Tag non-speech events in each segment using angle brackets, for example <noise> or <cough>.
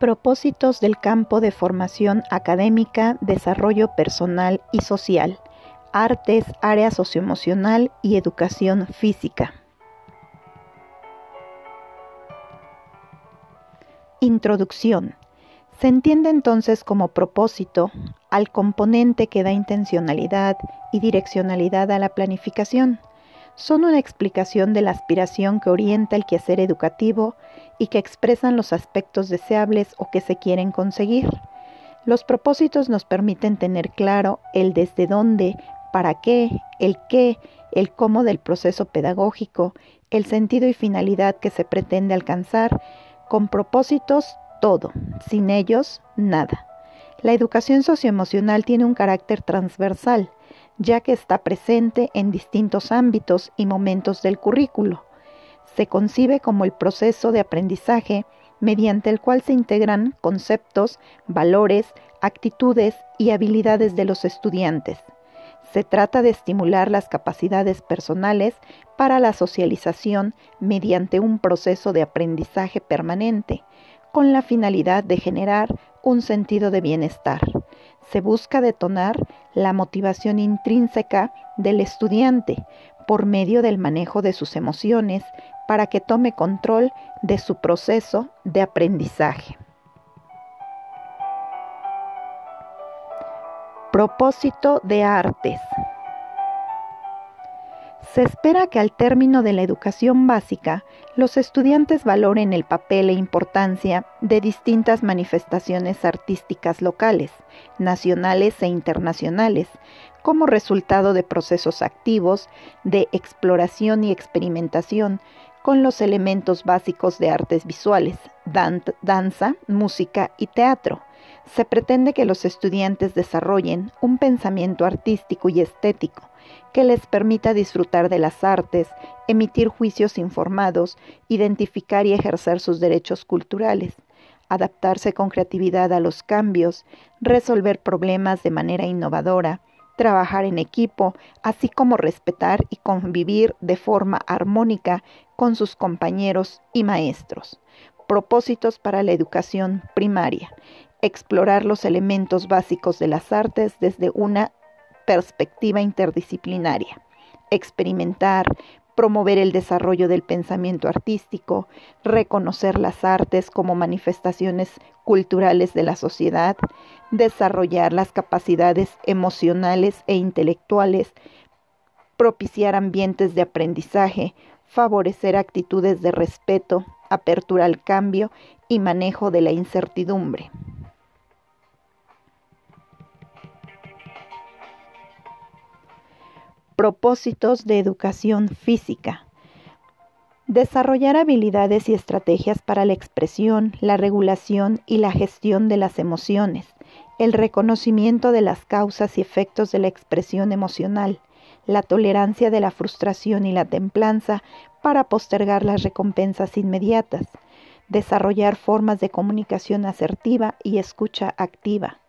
Propósitos del campo de formación académica, desarrollo personal y social, artes, área socioemocional y educación física. Introducción. Se entiende entonces como propósito al componente que da intencionalidad y direccionalidad a la planificación son una explicación de la aspiración que orienta el quehacer educativo y que expresan los aspectos deseables o que se quieren conseguir. Los propósitos nos permiten tener claro el desde dónde, para qué, el qué, el cómo del proceso pedagógico, el sentido y finalidad que se pretende alcanzar. Con propósitos, todo. Sin ellos, nada. La educación socioemocional tiene un carácter transversal ya que está presente en distintos ámbitos y momentos del currículo. Se concibe como el proceso de aprendizaje mediante el cual se integran conceptos, valores, actitudes y habilidades de los estudiantes. Se trata de estimular las capacidades personales para la socialización mediante un proceso de aprendizaje permanente, con la finalidad de generar un sentido de bienestar se busca detonar la motivación intrínseca del estudiante por medio del manejo de sus emociones para que tome control de su proceso de aprendizaje. Propósito de artes. Se espera que al término de la educación básica, los estudiantes valoren el papel e importancia de distintas manifestaciones artísticas locales, nacionales e internacionales, como resultado de procesos activos de exploración y experimentación con los elementos básicos de artes visuales, danza, música y teatro. Se pretende que los estudiantes desarrollen un pensamiento artístico y estético que les permita disfrutar de las artes, emitir juicios informados, identificar y ejercer sus derechos culturales, adaptarse con creatividad a los cambios, resolver problemas de manera innovadora, trabajar en equipo, así como respetar y convivir de forma armónica con sus compañeros y maestros. Propósitos para la educación primaria. Explorar los elementos básicos de las artes desde una perspectiva interdisciplinaria, experimentar, promover el desarrollo del pensamiento artístico, reconocer las artes como manifestaciones culturales de la sociedad, desarrollar las capacidades emocionales e intelectuales, propiciar ambientes de aprendizaje, favorecer actitudes de respeto, apertura al cambio y manejo de la incertidumbre. Propósitos de educación física. Desarrollar habilidades y estrategias para la expresión, la regulación y la gestión de las emociones, el reconocimiento de las causas y efectos de la expresión emocional, la tolerancia de la frustración y la templanza para postergar las recompensas inmediatas, desarrollar formas de comunicación asertiva y escucha activa,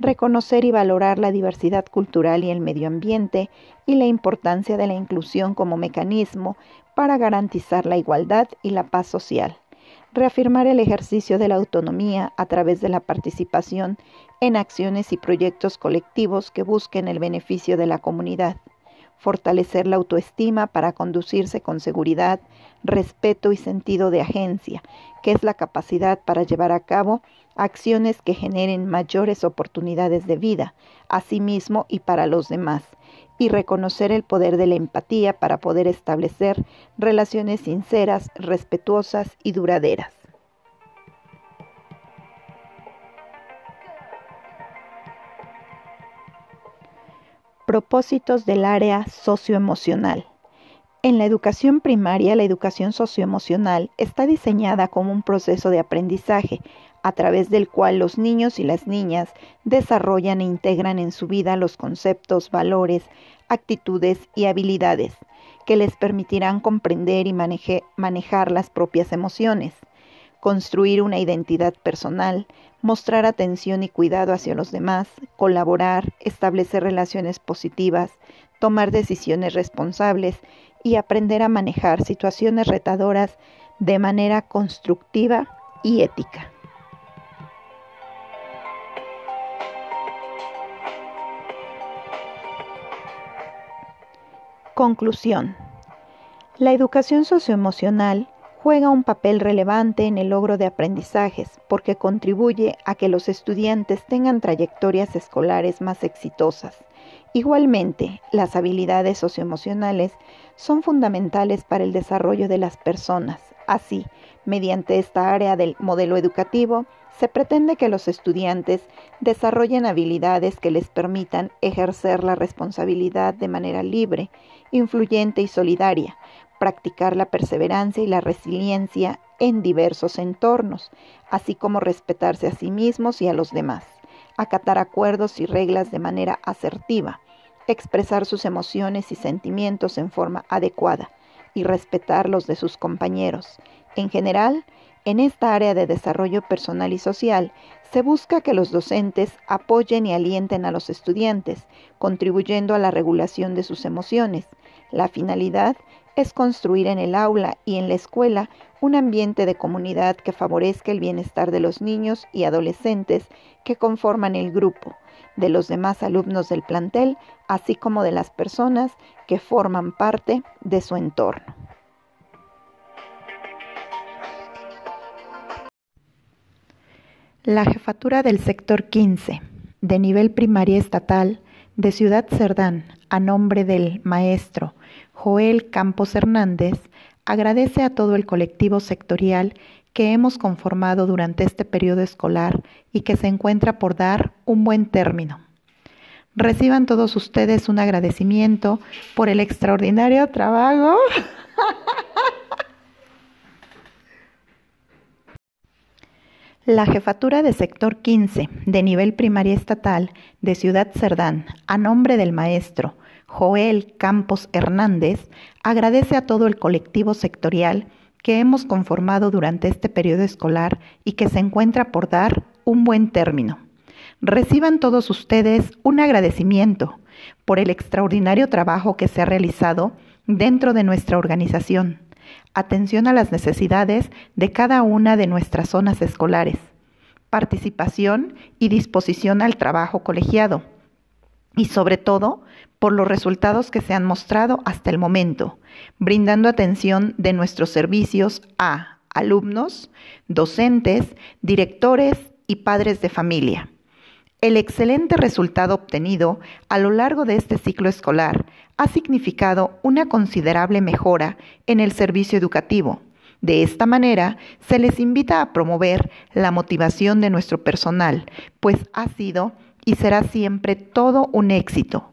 reconocer y valorar la diversidad cultural y el medio ambiente y la importancia de la inclusión como mecanismo para garantizar la igualdad y la paz social, reafirmar el ejercicio de la autonomía a través de la participación en acciones y proyectos colectivos que busquen el beneficio de la comunidad, fortalecer la autoestima para conducirse con seguridad, respeto y sentido de agencia, que es la capacidad para llevar a cabo acciones que generen mayores oportunidades de vida a sí mismo y para los demás, y reconocer el poder de la empatía para poder establecer relaciones sinceras, respetuosas y duraderas. Propósitos del área socioemocional. En la educación primaria, la educación socioemocional está diseñada como un proceso de aprendizaje a través del cual los niños y las niñas desarrollan e integran en su vida los conceptos, valores, actitudes y habilidades que les permitirán comprender y manejar las propias emociones, construir una identidad personal, mostrar atención y cuidado hacia los demás, colaborar, establecer relaciones positivas, tomar decisiones responsables y aprender a manejar situaciones retadoras de manera constructiva y ética. Conclusión. La educación socioemocional juega un papel relevante en el logro de aprendizajes porque contribuye a que los estudiantes tengan trayectorias escolares más exitosas Igualmente, las habilidades socioemocionales son fundamentales para el desarrollo de las personas. Así, mediante esta área del modelo educativo, se pretende que los estudiantes desarrollen habilidades que les permitan ejercer la responsabilidad de manera libre, influyente y solidaria, practicar la perseverancia y la resiliencia en diversos entornos, así como respetarse a sí mismos y a los demás, acatar acuerdos y reglas de manera asertiva, expresar sus emociones y sentimientos en forma adecuada y respetar los de sus compañeros. En general, en esta área de desarrollo personal y social, se busca que los docentes apoyen y alienten a los estudiantes, contribuyendo a la regulación de sus emociones. La finalidad es construir en el aula y en la escuela un ambiente de comunidad que favorezca el bienestar de los niños y adolescentes que conforman el grupo, de los demás alumnos del plantel, así como de las personas que forman parte de su entorno. La jefatura del sector 15, de nivel primaria estatal, de Ciudad Cerdán, a nombre del maestro Joel Campos Hernández, agradece a todo el colectivo sectorial que hemos conformado durante este periodo escolar y que se encuentra por dar un buen término. Reciban todos ustedes un agradecimiento por el extraordinario trabajo. <laughs> La jefatura de sector 15 de nivel primaria estatal de Ciudad Cerdán, a nombre del maestro Joel Campos Hernández, agradece a todo el colectivo sectorial que hemos conformado durante este periodo escolar y que se encuentra por dar un buen término. Reciban todos ustedes un agradecimiento por el extraordinario trabajo que se ha realizado dentro de nuestra organización. Atención a las necesidades de cada una de nuestras zonas escolares. Participación y disposición al trabajo colegiado. Y sobre todo, por los resultados que se han mostrado hasta el momento, brindando atención de nuestros servicios a alumnos, docentes, directores y padres de familia. El excelente resultado obtenido a lo largo de este ciclo escolar ha significado una considerable mejora en el servicio educativo. De esta manera, se les invita a promover la motivación de nuestro personal, pues ha sido y será siempre todo un éxito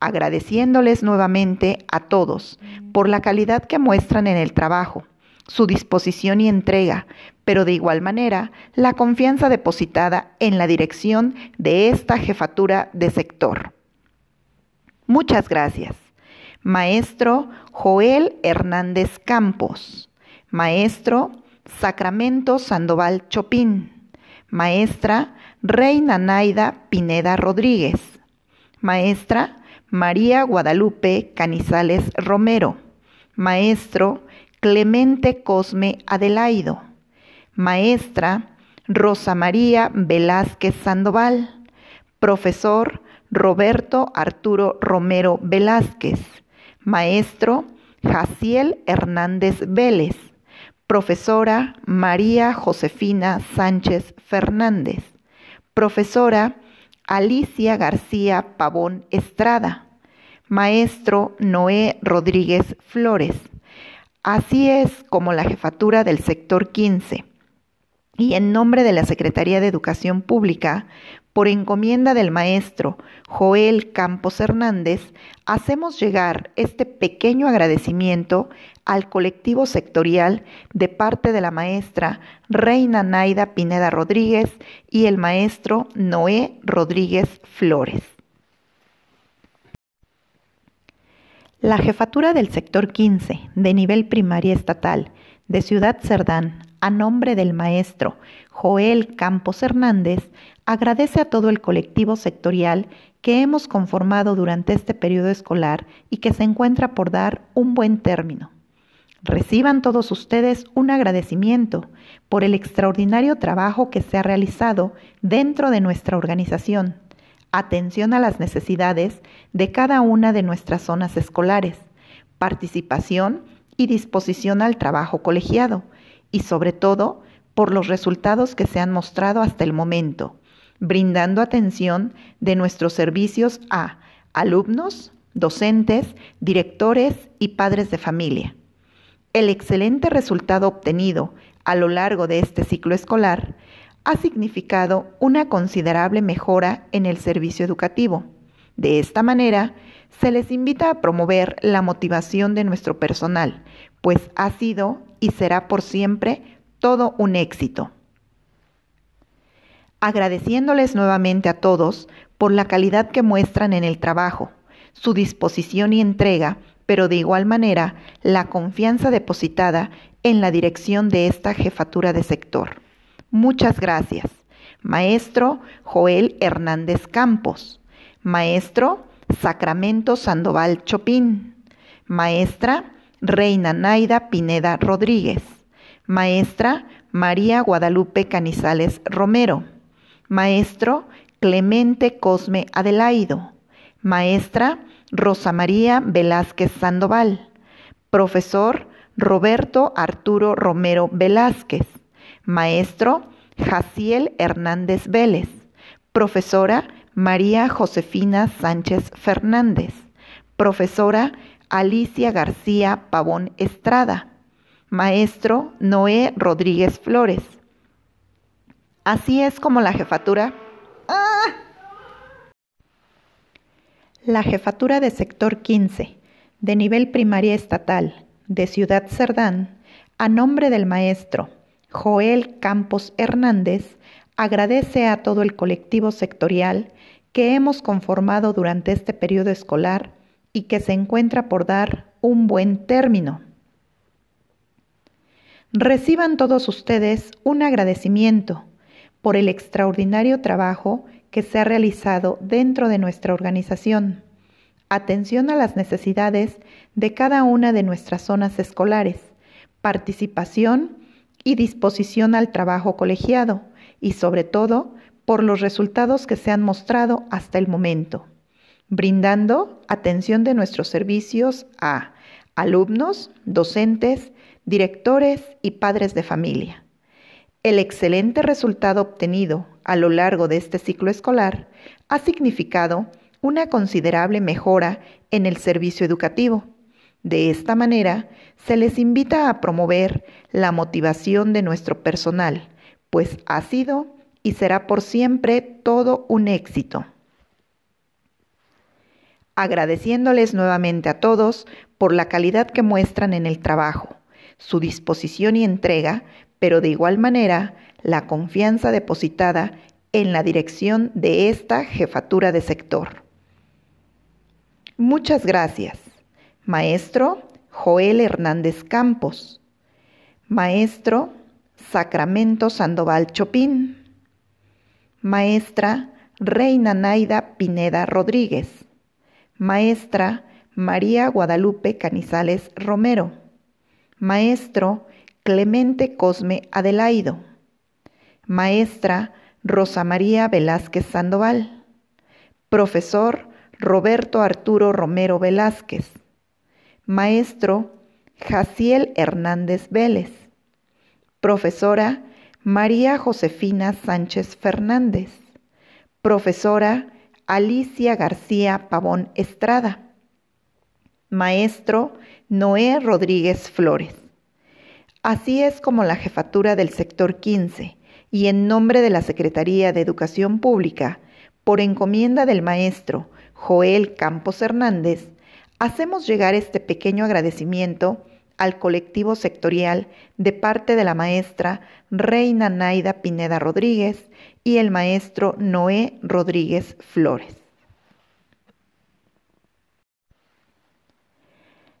agradeciéndoles nuevamente a todos por la calidad que muestran en el trabajo, su disposición y entrega, pero de igual manera la confianza depositada en la dirección de esta jefatura de sector. Muchas gracias. Maestro Joel Hernández Campos. Maestro Sacramento Sandoval Chopín. Maestra Reina Naida Pineda Rodríguez. Maestra María Guadalupe Canizales Romero, maestro Clemente Cosme Adelaido, maestra Rosa María Velázquez Sandoval, profesor Roberto Arturo Romero Velázquez, maestro Jaciel Hernández Vélez, profesora María Josefina Sánchez Fernández, profesora Alicia García Pavón Estrada, maestro Noé Rodríguez Flores. Así es como la jefatura del sector 15 y en nombre de la Secretaría de Educación Pública, por encomienda del maestro Joel Campos Hernández, hacemos llegar este pequeño agradecimiento al colectivo sectorial de parte de la maestra Reina Naida Pineda Rodríguez y el maestro Noé Rodríguez Flores. La jefatura del sector 15 de nivel primaria estatal de Ciudad Cerdán, a nombre del maestro Joel Campos Hernández, agradece a todo el colectivo sectorial que hemos conformado durante este periodo escolar y que se encuentra por dar un buen término. Reciban todos ustedes un agradecimiento por el extraordinario trabajo que se ha realizado dentro de nuestra organización. Atención a las necesidades de cada una de nuestras zonas escolares, participación y disposición al trabajo colegiado y sobre todo por los resultados que se han mostrado hasta el momento, brindando atención de nuestros servicios a alumnos, docentes, directores y padres de familia. El excelente resultado obtenido a lo largo de este ciclo escolar ha significado una considerable mejora en el servicio educativo. De esta manera, se les invita a promover la motivación de nuestro personal, pues ha sido y será por siempre todo un éxito. Agradeciéndoles nuevamente a todos por la calidad que muestran en el trabajo, su disposición y entrega, pero de igual manera la confianza depositada en la dirección de esta jefatura de sector. Muchas gracias. Maestro Joel Hernández Campos. Maestro Sacramento Sandoval Chopin. Maestra Reina Naida Pineda Rodríguez. Maestra María Guadalupe Canizales Romero. Maestro Clemente Cosme Adelaido. Maestra Rosa María Velázquez Sandoval. Profesor Roberto Arturo Romero Velázquez. Maestro Jaciel Hernández Vélez. Profesora María Josefina Sánchez Fernández. Profesora Alicia García Pavón Estrada. Maestro Noé Rodríguez Flores. Así es como la jefatura. ¡Ah! La jefatura de sector 15, de nivel primaria estatal, de Ciudad Cerdán, a nombre del maestro Joel Campos Hernández, agradece a todo el colectivo sectorial que hemos conformado durante este periodo escolar y que se encuentra por dar un buen término. Reciban todos ustedes un agradecimiento por el extraordinario trabajo que se ha realizado dentro de nuestra organización. Atención a las necesidades de cada una de nuestras zonas escolares, participación y disposición al trabajo colegiado y sobre todo por los resultados que se han mostrado hasta el momento, brindando atención de nuestros servicios a alumnos, docentes, directores y padres de familia. El excelente resultado obtenido a lo largo de este ciclo escolar ha significado una considerable mejora en el servicio educativo. De esta manera, se les invita a promover la motivación de nuestro personal, pues ha sido y será por siempre todo un éxito. Agradeciéndoles nuevamente a todos por la calidad que muestran en el trabajo, su disposición y entrega pero de igual manera la confianza depositada en la dirección de esta jefatura de sector. Muchas gracias, maestro Joel Hernández Campos, maestro Sacramento Sandoval Chopin, maestra Reina Naida Pineda Rodríguez, maestra María Guadalupe Canizales Romero, maestro Clemente Cosme Adelaido, maestra Rosa María Velázquez Sandoval, profesor Roberto Arturo Romero Velázquez, maestro Jaciel Hernández Vélez, profesora María Josefina Sánchez Fernández, profesora Alicia García Pavón Estrada, maestro Noé Rodríguez Flores. Así es como la jefatura del sector 15 y en nombre de la Secretaría de Educación Pública, por encomienda del maestro Joel Campos Hernández, hacemos llegar este pequeño agradecimiento al colectivo sectorial de parte de la maestra Reina Naida Pineda Rodríguez y el maestro Noé Rodríguez Flores.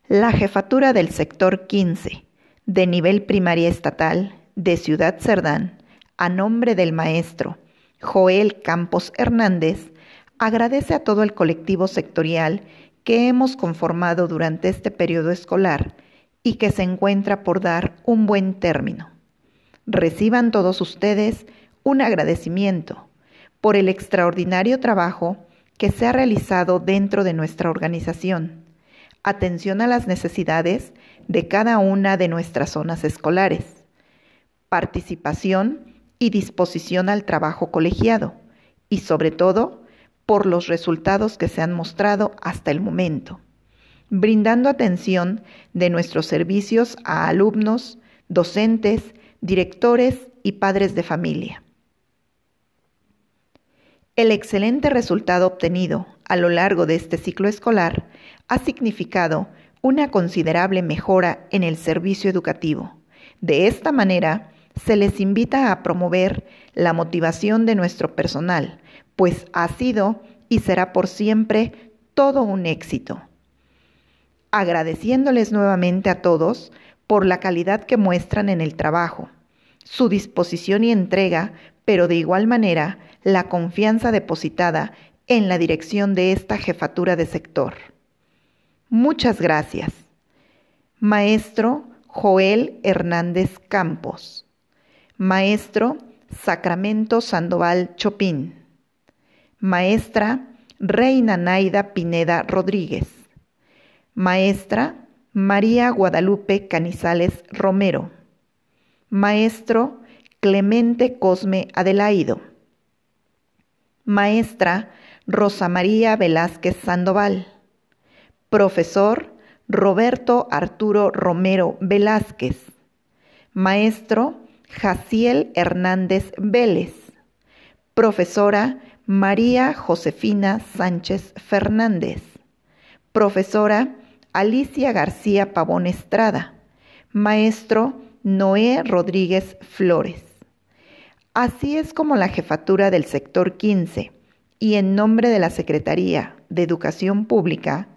La jefatura del sector 15 de nivel primaria estatal de Ciudad Cerdán, a nombre del maestro Joel Campos Hernández, agradece a todo el colectivo sectorial que hemos conformado durante este periodo escolar y que se encuentra por dar un buen término. Reciban todos ustedes un agradecimiento por el extraordinario trabajo que se ha realizado dentro de nuestra organización. Atención a las necesidades de cada una de nuestras zonas escolares, participación y disposición al trabajo colegiado y sobre todo por los resultados que se han mostrado hasta el momento, brindando atención de nuestros servicios a alumnos, docentes, directores y padres de familia. El excelente resultado obtenido a lo largo de este ciclo escolar ha significado una considerable mejora en el servicio educativo. De esta manera, se les invita a promover la motivación de nuestro personal, pues ha sido y será por siempre todo un éxito. Agradeciéndoles nuevamente a todos por la calidad que muestran en el trabajo, su disposición y entrega, pero de igual manera la confianza depositada en la dirección de esta jefatura de sector. Muchas gracias. Maestro Joel Hernández Campos. Maestro Sacramento Sandoval Chopin. Maestra Reina Naida Pineda Rodríguez. Maestra María Guadalupe Canizales Romero. Maestro Clemente Cosme Adelaido. Maestra Rosa María Velázquez Sandoval. Profesor Roberto Arturo Romero Velázquez. Maestro Jaciel Hernández Vélez. Profesora María Josefina Sánchez Fernández. Profesora Alicia García Pavón Estrada. Maestro Noé Rodríguez Flores. Así es como la jefatura del sector 15 y en nombre de la Secretaría de Educación Pública,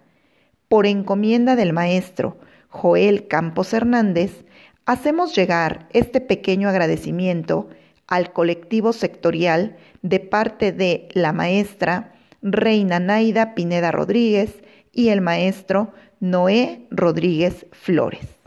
por encomienda del maestro Joel Campos Hernández, hacemos llegar este pequeño agradecimiento al colectivo sectorial de parte de la maestra Reina Naida Pineda Rodríguez y el maestro Noé Rodríguez Flores.